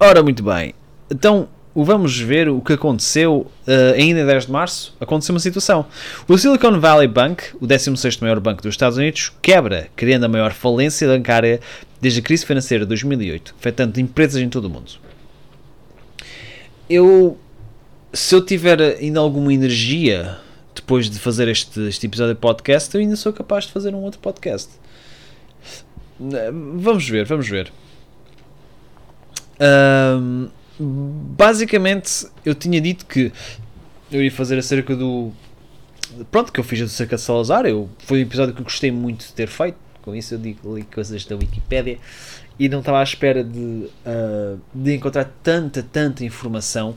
Ora, muito bem. Então, vamos ver o que aconteceu uh, ainda em 10 de março. Aconteceu uma situação. O Silicon Valley Bank, o 16º maior banco dos Estados Unidos, quebra, criando a maior falência bancária desde a crise financeira de 2008, afetando empresas em todo o mundo. Eu, se eu tiver ainda alguma energia depois de fazer este, este episódio de podcast, eu ainda sou capaz de fazer um outro podcast. Vamos ver, vamos ver. Um, basicamente, eu tinha dito que eu ia fazer acerca do. Pronto, que eu fiz acerca de Salazar. Eu, foi um episódio que eu gostei muito de ter feito. Com isso, eu digo li coisas da Wikipédia e não estava à espera de, uh, de encontrar tanta, tanta informação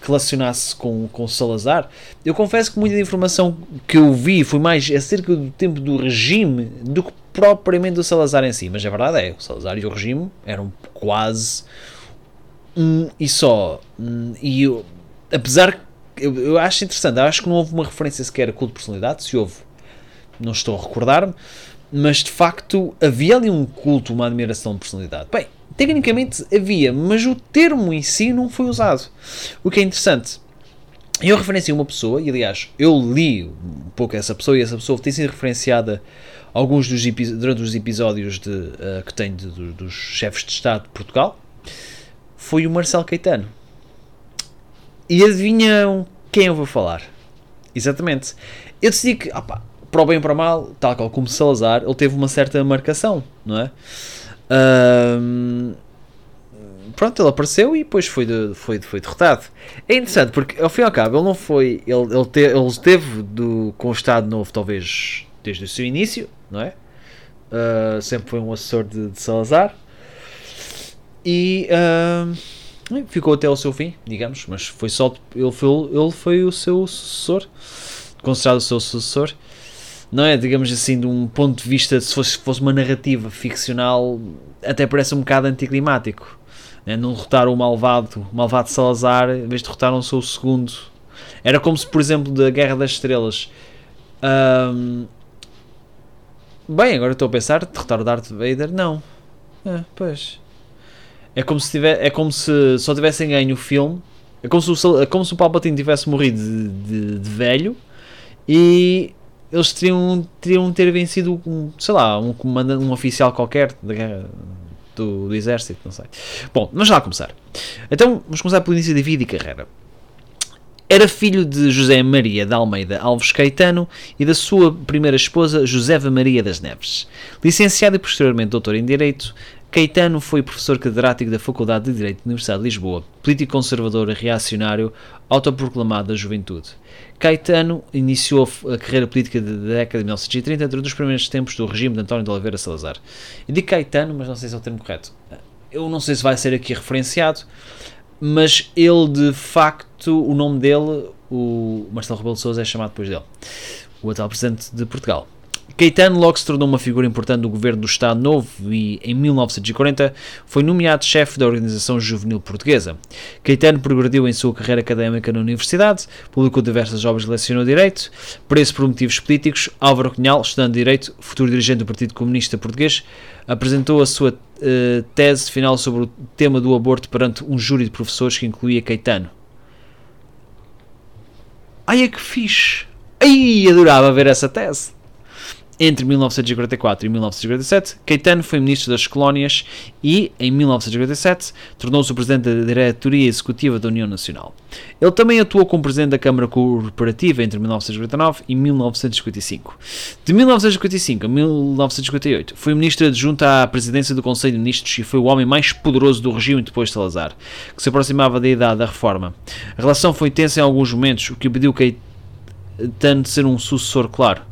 que relacionasse com, com Salazar. Eu confesso que muita informação que eu vi foi mais acerca do tempo do regime do que propriamente do Salazar em si. Mas a verdade é, o Salazar e o regime eram quase um e só. E eu, apesar eu, eu acho interessante, eu acho que não houve uma referência sequer a culto de personalidade, se houve, não estou a recordar-me, mas de facto havia ali um culto, uma admiração de personalidade. Bem, tecnicamente havia, mas o termo em si não foi usado. O que é interessante. Eu referenciei uma pessoa, e aliás, eu li um pouco essa pessoa, e essa pessoa tem sido referenciada alguns dos durante os episódios de, uh, que tem de, de, dos chefes de Estado de Portugal, foi o Marcelo Caetano. E adivinham quem eu vou falar? Exatamente. Eu decidi que, opa, para o bem e para o mal, tal qual como Salazar, ele teve uma certa marcação, não é? Um, pronto, ele apareceu e depois foi, de, foi, foi derrotado. É interessante porque, ao fim e ao cabo, ele não foi. Ele, ele, te, ele esteve do, com o Estado Novo, talvez desde o seu início, não é? Uh, sempre foi um assessor de, de Salazar e uh, ficou até o seu fim, digamos, mas foi só ele foi, ele foi o seu sucessor, considerado o seu sucessor. Não é, digamos assim, de um ponto de vista, se fosse, fosse uma narrativa ficcional, até parece um bocado anticlimático. Né? Não derrotaram o malvado, o malvado Salazar, em vez de derrotaram o seu segundo. Era como se, por exemplo, da Guerra das Estrelas. Um, bem, agora estou a pensar, derrotar o Darth Vader, não. É, pois. É como se, tiver, é como se só tivessem ganho o filme. É como se o, é como se o Palpatine tivesse morrido de, de, de velho e eles teriam, teriam ter vencido, um, sei lá, um, comandante, um oficial qualquer da guerra, do, do, exército, não sei. Bom, vamos lá começar. Então, vamos começar pelo início da vida e carreira. Era filho de José Maria de Almeida Alves Caetano e da sua primeira esposa, Josefa Maria das Neves. Licenciado e posteriormente doutor em Direito, Caetano foi professor catedrático da Faculdade de Direito da Universidade de Lisboa, político conservador e reacionário, autoproclamado da juventude. Caetano iniciou a carreira política da década de 1930 durante os primeiros tempos do regime de António de Oliveira Salazar. Eu digo Caetano, mas não sei se é o termo correto. Eu não sei se vai ser aqui referenciado, mas ele de facto, o nome dele, o Marcelo Rebelo de Sousa, é chamado depois dele, o atual presidente de Portugal. Caetano logo se tornou uma figura importante do governo do Estado Novo e, em 1940, foi nomeado chefe da Organização Juvenil Portuguesa. Caetano progrediu em sua carreira académica na universidade, publicou diversas obras e lecionou Direito, preso por motivos políticos. Álvaro Cunhal, estudante de Direito, futuro dirigente do Partido Comunista Português, apresentou a sua uh, tese final sobre o tema do aborto perante um júri de professores que incluía Caetano. Ai, é que fixe! Ai, adorava ver essa tese! Entre 1944 e 1947, Caetano foi ministro das Colónias e, em 1947, tornou-se o presidente da diretoria executiva da União Nacional. Ele também atuou como presidente da Câmara Corporativa entre 1949 e 1955. De 1955 a 1958, foi ministro adjunto à presidência do Conselho de Ministros e foi o homem mais poderoso do regime depois de Salazar, que se aproximava da idade da reforma. A relação foi tensa em alguns momentos, o que impediu Caetano de ser um sucessor claro.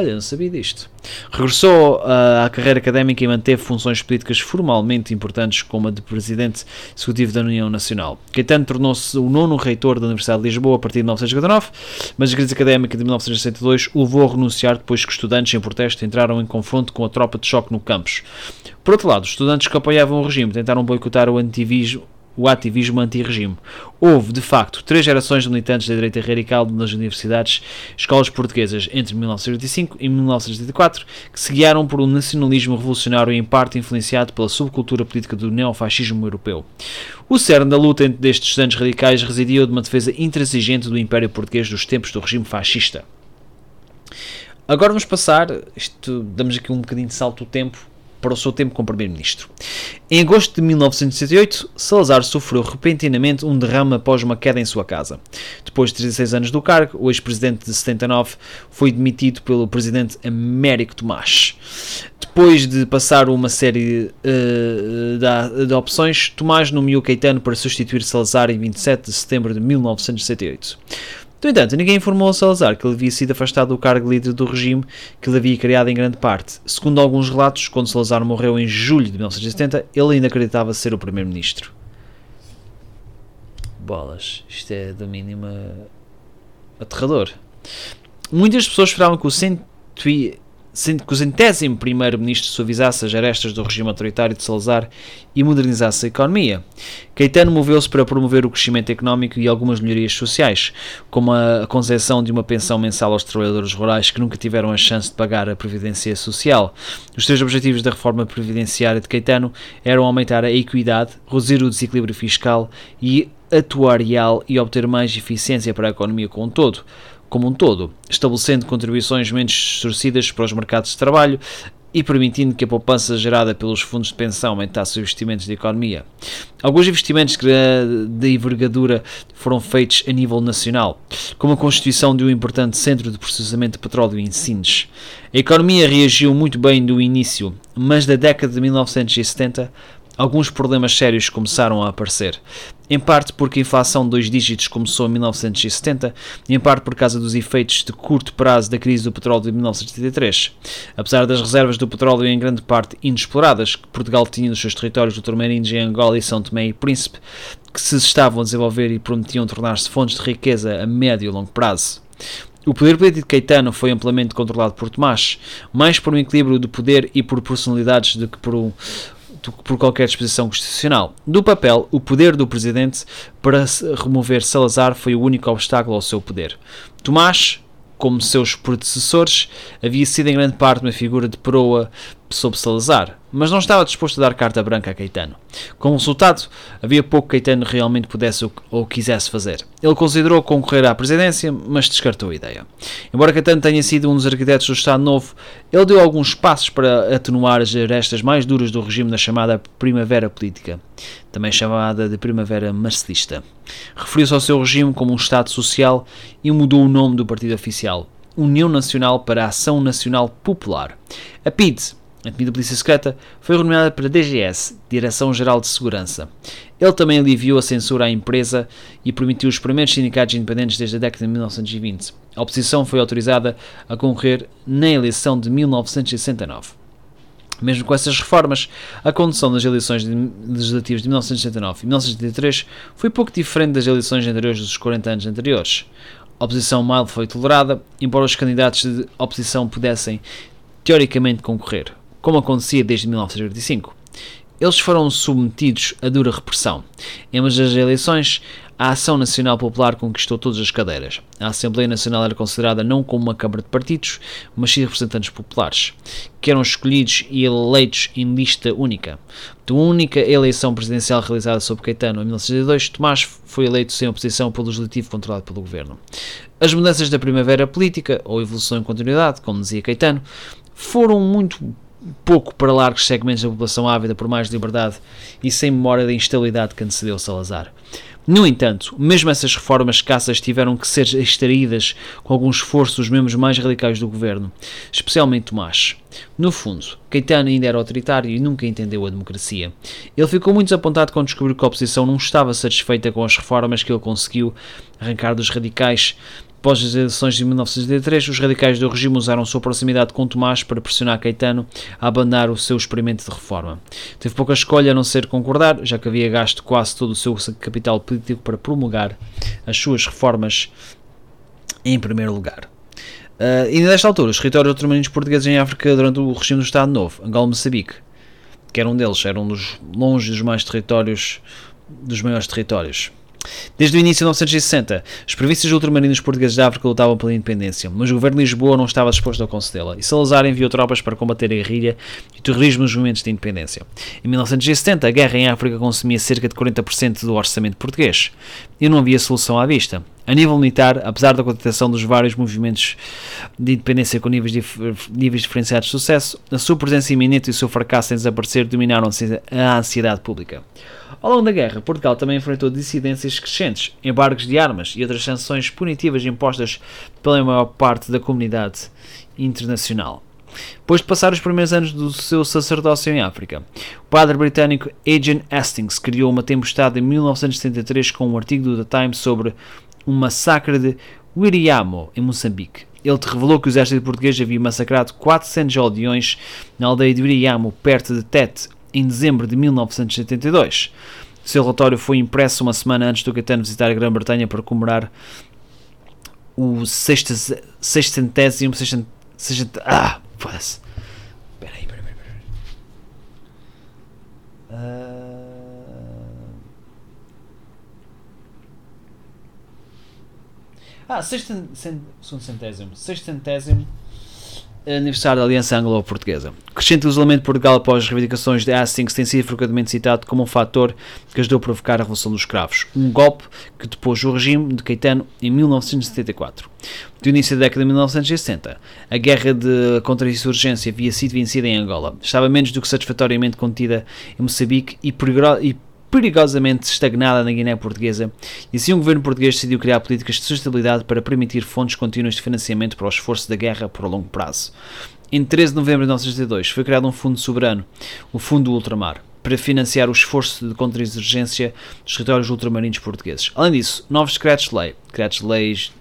Olha, não sabia disto. Regressou uh, à carreira académica e manteve funções políticas formalmente importantes, como a de presidente executivo da União Nacional. Caetano tornou-se o nono reitor da Universidade de Lisboa a partir de 1959, mas a crise académica de 1962 o levou a renunciar depois que estudantes em protesto entraram em confronto com a tropa de choque no campus. Por outro lado, os estudantes que apoiavam o regime tentaram boicotar o ativismo o ativismo anti-regime. Houve, de facto, três gerações de militantes da direita radical nas universidades escolas portuguesas entre 1985 e 1984 que se guiaram por um nacionalismo revolucionário em parte influenciado pela subcultura política do neofascismo europeu. O cerne da luta entre destes estudantes radicais residia de uma defesa intransigente do Império Português dos tempos do regime fascista. Agora vamos passar, isto, damos aqui um bocadinho de salto do tempo, para o seu tempo como Primeiro-Ministro. Em agosto de 1968, Salazar sofreu repentinamente um derrame após uma queda em sua casa. Depois de 36 anos do cargo, o ex-presidente de 79 foi demitido pelo presidente Américo Tomás. Depois de passar uma série uh, de, de opções, Tomás nomeou Caetano para substituir Salazar em 27 de setembro de 1968. No entanto, ninguém informou a Salazar que ele havia sido afastado do cargo líder do regime que ele havia criado em grande parte. Segundo alguns relatos, quando Salazar morreu em julho de 1970, ele ainda acreditava ser o primeiro-ministro. Bolas, isto é do mínimo aterrador. Muitas pessoas esperavam que o cento que o centésimo primeiro-ministro suavizasse as arestas do regime autoritário de Salazar e modernizasse a economia. Caetano moveu-se para promover o crescimento económico e algumas melhorias sociais, como a concessão de uma pensão mensal aos trabalhadores rurais que nunca tiveram a chance de pagar a previdência social. Os três objetivos da reforma previdenciária de Caetano eram aumentar a equidade, reduzir o desequilíbrio fiscal e atuarial e obter mais eficiência para a economia como um todo como um todo, estabelecendo contribuições menos distorcidas para os mercados de trabalho e permitindo que a poupança gerada pelos fundos de pensão aumentasse os investimentos da economia. Alguns investimentos de envergadura foram feitos a nível nacional, como a constituição de um importante centro de processamento de petróleo em Sines. A economia reagiu muito bem do início, mas da década de 1970 alguns problemas sérios começaram a aparecer. Em parte porque a inflação de dois dígitos começou em 1970 e em parte por causa dos efeitos de curto prazo da crise do petróleo de 1973. Apesar das reservas do petróleo em grande parte inexploradas que Portugal tinha nos seus territórios do Tormeirinhos em Angola e São Tomé e Príncipe, que se estavam a desenvolver e prometiam tornar-se fontes de riqueza a médio e longo prazo. O poder político de Caetano foi amplamente controlado por Tomás, mais por um equilíbrio de poder e por personalidades do que por um por qualquer disposição constitucional. Do papel, o poder do presidente para remover Salazar foi o único obstáculo ao seu poder. Tomás, como seus predecessores, havia sido em grande parte uma figura de proa sob Salazar, mas não estava disposto a dar carta branca a Caetano. Como resultado, havia pouco que Caetano realmente pudesse ou quisesse fazer. Ele considerou concorrer à presidência, mas descartou a ideia. Embora Caetano tenha sido um dos arquitetos do Estado Novo, ele deu alguns passos para atenuar as arestas mais duras do regime na chamada Primavera Política, também chamada de Primavera Marcelista. Referiu-se ao seu regime como um Estado social e mudou o nome do partido oficial, União Nacional para Ação Nacional Popular. A PIDE a temida Polícia Secreta, foi renomeada para DGS, Direção-Geral de Segurança. Ele também aliviou a censura à empresa e permitiu os primeiros sindicatos independentes desde a década de 1920. A oposição foi autorizada a concorrer na eleição de 1969. Mesmo com essas reformas, a condução das eleições legislativas de 1969 e 1973 foi pouco diferente das eleições anteriores dos 40 anos anteriores. A oposição mal foi tolerada, embora os candidatos de oposição pudessem teoricamente concorrer como acontecia desde 1985. Eles foram submetidos a dura repressão. Em ambas as eleições, a Ação Nacional Popular conquistou todas as cadeiras. A Assembleia Nacional era considerada não como uma Câmara de Partidos, mas sim representantes populares, que eram escolhidos e eleitos em lista única. Da única eleição presidencial realizada sob Caetano em 1962, Tomás foi eleito sem oposição pelo Legislativo controlado pelo Governo. As mudanças da primavera política, ou evolução em continuidade, como dizia Caetano, foram muito pouco para largos segmentos da população ávida por mais liberdade e sem memória da instabilidade que antecedeu Salazar. No entanto, mesmo essas reformas escassas tiveram que ser extraídas com algum esforço dos membros mais radicais do governo, especialmente Tomás. No fundo, Caetano ainda era autoritário e nunca entendeu a democracia. Ele ficou muito desapontado quando descobriu que a oposição não estava satisfeita com as reformas que ele conseguiu arrancar dos radicais Após as eleições de 1983, os radicais do regime usaram sua proximidade com Tomás para pressionar Caetano a abandonar o seu experimento de reforma. Teve pouca escolha a não ser concordar, já que havia gasto quase todo o seu capital político para promulgar as suas reformas em primeiro lugar. Uh, e nesta altura, os territórios otomanos portugueses em África durante o regime do Estado Novo, Angola e Moçambique, que era um deles, era um dos longe dos mais territórios dos maiores territórios. Desde o início de 1960, os províncias ultramarinos portugueses da África lutavam pela independência, mas o governo de Lisboa não estava disposto a concedê-la, e Salazar enviou tropas para combater a guerrilha e o terrorismo nos movimentos de independência. Em 1970, a guerra em África consumia cerca de 40% do orçamento português, e não havia solução à vista. A nível militar, apesar da contratação dos vários movimentos de independência com níveis, dif níveis diferenciados de sucesso, a sua presença iminente e o seu fracasso em desaparecer dominaram a ansiedade pública. Ao longo da guerra, Portugal também enfrentou dissidências crescentes, embargos de armas e outras sanções punitivas impostas pela maior parte da comunidade internacional. Depois de passar os primeiros anos do seu sacerdócio em África, o padre britânico Adrian Hastings criou uma tempestade em 1973 com um artigo do The Times sobre um massacre de Wiriamo, em Moçambique. Ele revelou que o exército português havia massacrado 400 aldeões na aldeia de Wiriamo, perto de Tete, em dezembro de 1972. Seu relatório foi impresso uma semana antes do Caetano visitar a Grã-Bretanha para comemorar o sextentésimo. Sextent, ah, foda-se. Espera aí, espera aí, aí. Ah, sextentésimo. Sextentésimo aniversário da Aliança Anglo-Portuguesa. Crescente isolamento de Portugal após as reivindicações de Hastings tem sido frequentemente citado como um fator que ajudou a provocar a Revolução dos Escravos, um golpe que depôs o regime de Caetano em 1974. Do início da década de 1960, a guerra de contra-insurgência havia sido vencida em Angola, estava menos do que satisfatoriamente contida em Moçambique e perigosamente estagnada na Guiné Portuguesa, e assim o governo português decidiu criar políticas de sustentabilidade para permitir fontes contínuas de financiamento para o esforço da guerra por longo prazo. Em 13 de novembro de 1962 foi criado um fundo soberano, o Fundo Ultramar, para financiar o esforço de contra-insurgência dos territórios ultramarinos portugueses. Além disso, novos decretos-lei, decretos-leis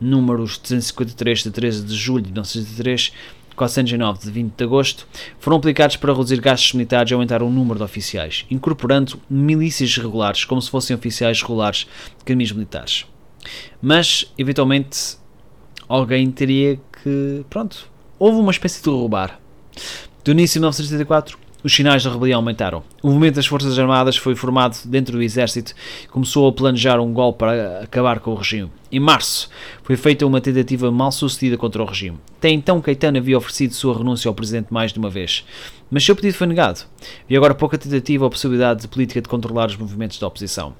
números 353 de 13 de julho de 1963 409 de 20 de agosto, foram aplicados para reduzir gastos militares e aumentar o número de oficiais, incorporando milícias regulares como se fossem oficiais regulares de caminhos militares. Mas, eventualmente, alguém teria que. Pronto, houve uma espécie de roubar. Do início de 1974, os sinais da rebelião aumentaram. O movimento das Forças Armadas foi formado dentro do exército e começou a planejar um golpe para acabar com o regime. Em março, foi feita uma tentativa mal sucedida contra o regime. Até então, Caetano havia oferecido sua renúncia ao presidente mais de uma vez, mas seu pedido foi negado. E agora pouca tentativa ou possibilidade de política de controlar os movimentos da oposição.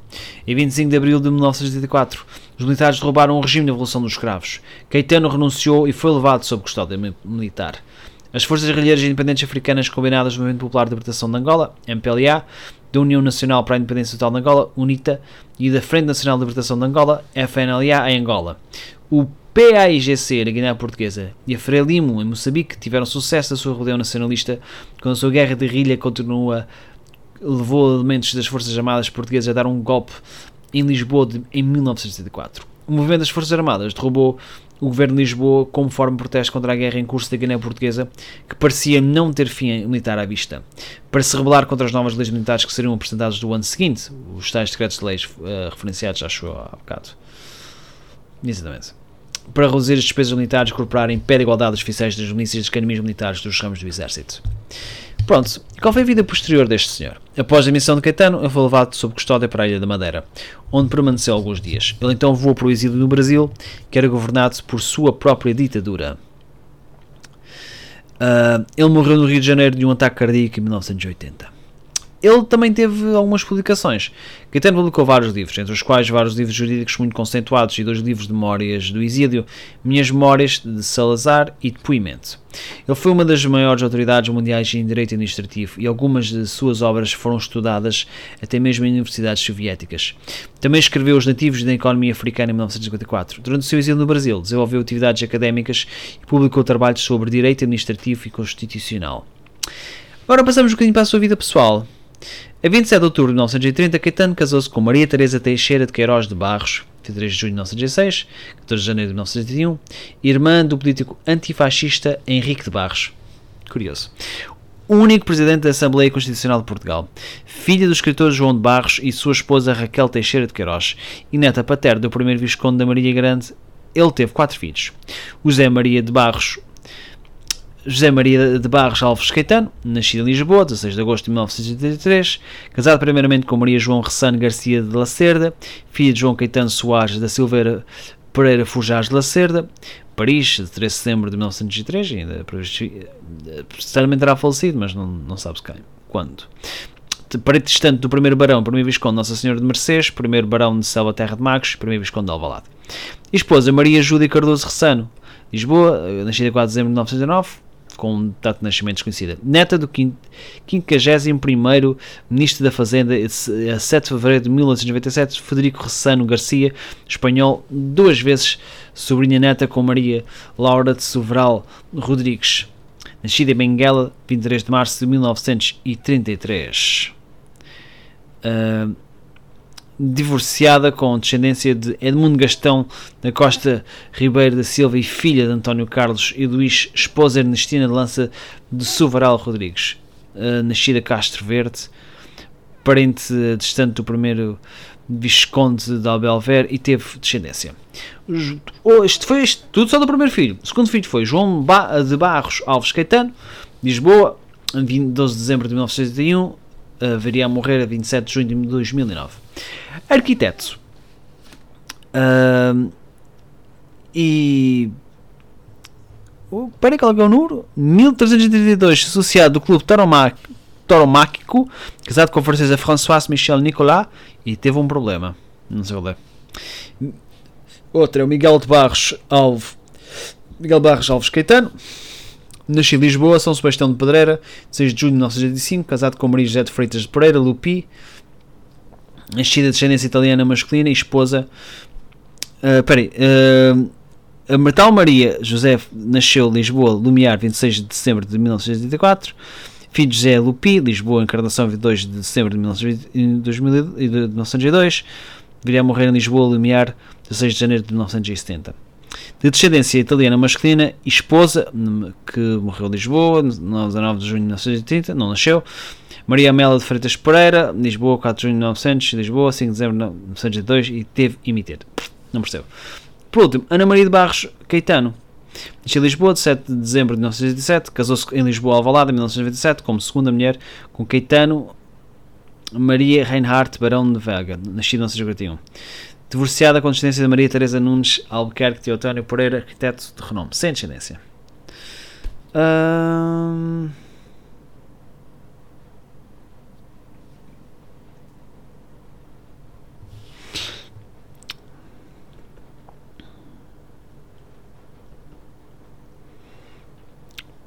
Em 25 de abril de 1984, os militares derrubaram o regime da Revolução dos Escravos. Caetano renunciou e foi levado sob custódia militar. As Forças Guerrilheiras Independentes Africanas combinadas do Movimento Popular de Libertação de Angola, MPLA, da União Nacional para a Independência Total de Angola, UNITA, e da Frente Nacional de Libertação de Angola, FNLA, em Angola. O PAIGC na Guiné Portuguesa e a Frelimo em Moçambique tiveram sucesso da sua rebelião nacionalista quando a sua guerra de guerrilha continua levou elementos das Forças Armadas Portuguesas a dar um golpe em Lisboa de, em 1974. O movimento das Forças Armadas derrubou o governo de Lisboa como forma de protesto contra a guerra em curso da Guiné Portuguesa, que parecia não ter fim militar à vista. Para se rebelar contra as novas leis militares que seriam apresentadas do ano seguinte, os tais decretos de leis uh, referenciados, acho há bocado. Exatamente. Para reduzir as despesas militares incorporar em pé de igualdade os oficiais das milícias e caminhos militares dos ramos do exército. Pronto, qual foi a vida posterior deste senhor? Após a missão de Caetano, ele foi levado sob custódia para a Ilha da Madeira, onde permaneceu alguns dias. Ele então voou para o exílio no Brasil, que era governado por sua própria ditadura. Uh, ele morreu no Rio de Janeiro de um ataque cardíaco em 1980 ele também teve algumas publicações. Caetano publicou vários livros, entre os quais vários livros jurídicos muito conceituados e dois livros de memórias do exílio, Minhas Memórias de Salazar e Depoimento. Ele foi uma das maiores autoridades mundiais em direito administrativo e algumas de suas obras foram estudadas até mesmo em universidades soviéticas. Também escreveu Os Nativos da Economia Africana em 1954. Durante o seu exílio no Brasil, desenvolveu atividades académicas e publicou trabalhos sobre direito administrativo e constitucional. Agora passamos um bocadinho para a sua vida pessoal. A 27 de outubro de 1930, Caetano casou-se com Maria Teresa Teixeira de Queiroz de Barros, 23 de junho de 1916, 14 de janeiro de 1931, irmã do político antifascista Henrique de Barros. Curioso. O único presidente da Assembleia Constitucional de Portugal, filha do escritor João de Barros e sua esposa Raquel Teixeira de Queiroz, e neta paterna do primeiro Visconde da Maria Grande, ele teve quatro filhos. José Maria de Barros José Maria de Barros Alves Caetano, nascido em Lisboa, 16 de agosto de 1983, casado primeiramente com Maria João Ressano Garcia de Lacerda, filha de João Caetano Soares da Silveira Pereira Fujás de Lacerda, Paris, de 13 de setembro de 1903, ainda certamente terá falecido, mas não, não sabe-se quem, quando. Parente distante do primeiro barão, primeiro Visconde Nossa Senhora de Mercês, primeiro barão de Selva Terra de Magos, primeiro Visconde de Alvalade. Esposa Maria Júlia Cardoso Ressano, Lisboa, nascida 4 de dezembro de 1909, com data de nascimento desconhecida. Neta do 51º Ministro da Fazenda, a 7 de fevereiro de 1997, Federico Ressano Garcia, espanhol, duas vezes sobrinha neta com Maria Laura de Soveral Rodrigues. Nascida em Benguela, 23 de março de 1933. Uh, divorciada com descendência de Edmundo Gastão da Costa Ribeiro da Silva e filha de António Carlos e Luís, esposa Ernestina de Lança de Sovaral Rodrigues, uh, nascida Castro Verde, parente distante do primeiro Visconde de Albelver e teve descendência. Isto foi isto, tudo só do primeiro filho. O segundo filho foi João de Barros Alves Caetano, Lisboa, 12 de dezembro de 1981, uh, viria a morrer a 27 de junho de 2009. Arquiteto. Uh, e. Peraí, qual é o número? 1332, associado do Clube Tauromáquico, casado com a francesa Françoise Michel Nicolas, e teve um problema. Não sei qual é. Outro é o Miguel de Barros Alves. Miguel Barros Alves Caetano. Nascido em Lisboa, São Sebastião de Pedreira, 6 de junho de 1985, casado com Maria José de Freitas de Pereira, Lupi, nascida de descendência italiana masculina e esposa. Uh, peraí. Uh, a Martal Maria José nasceu em Lisboa, Lumiar, 26 de dezembro de 1984. Filho de José Lupi, Lisboa, Encarnação, 22 de dezembro de 1902. Viria a morrer em Lisboa, Lumiar, 16 de janeiro de 1970. De descendência italiana masculina e esposa, que morreu em Lisboa, 19 de junho de 1930, não nasceu. Maria Amela de Freitas Pereira, Lisboa, 4 de junho de 1900, Lisboa, 5 de dezembro de 1902 e teve imitir. Não percebo. Por último, Ana Maria de Barros Caetano. Nasceu em Lisboa, de 7 de dezembro de 1917, casou-se em Lisboa, Alvalade, em 1997, como segunda mulher com Caetano Maria Reinhardt Barão de Vega, nascido em 1941. Divorciada com descendência de Maria Teresa Nunes Albuquerque Teotónio Pereira, arquiteto de renome, sem descendência. Hum...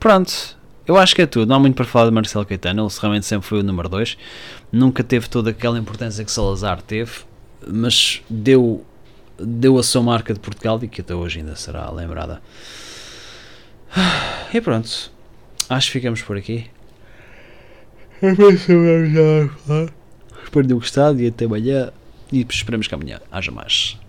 Pronto, eu acho que é tudo. Não há muito para falar de Marcelo Caetano. Ele realmente sempre foi o número 2. Nunca teve toda aquela importância que Salazar teve, mas deu, deu a sua marca de Portugal e que até hoje ainda será lembrada. E pronto. Acho que ficamos por aqui. Espero ter gostado e até amanhã. E esperamos que amanhã haja mais.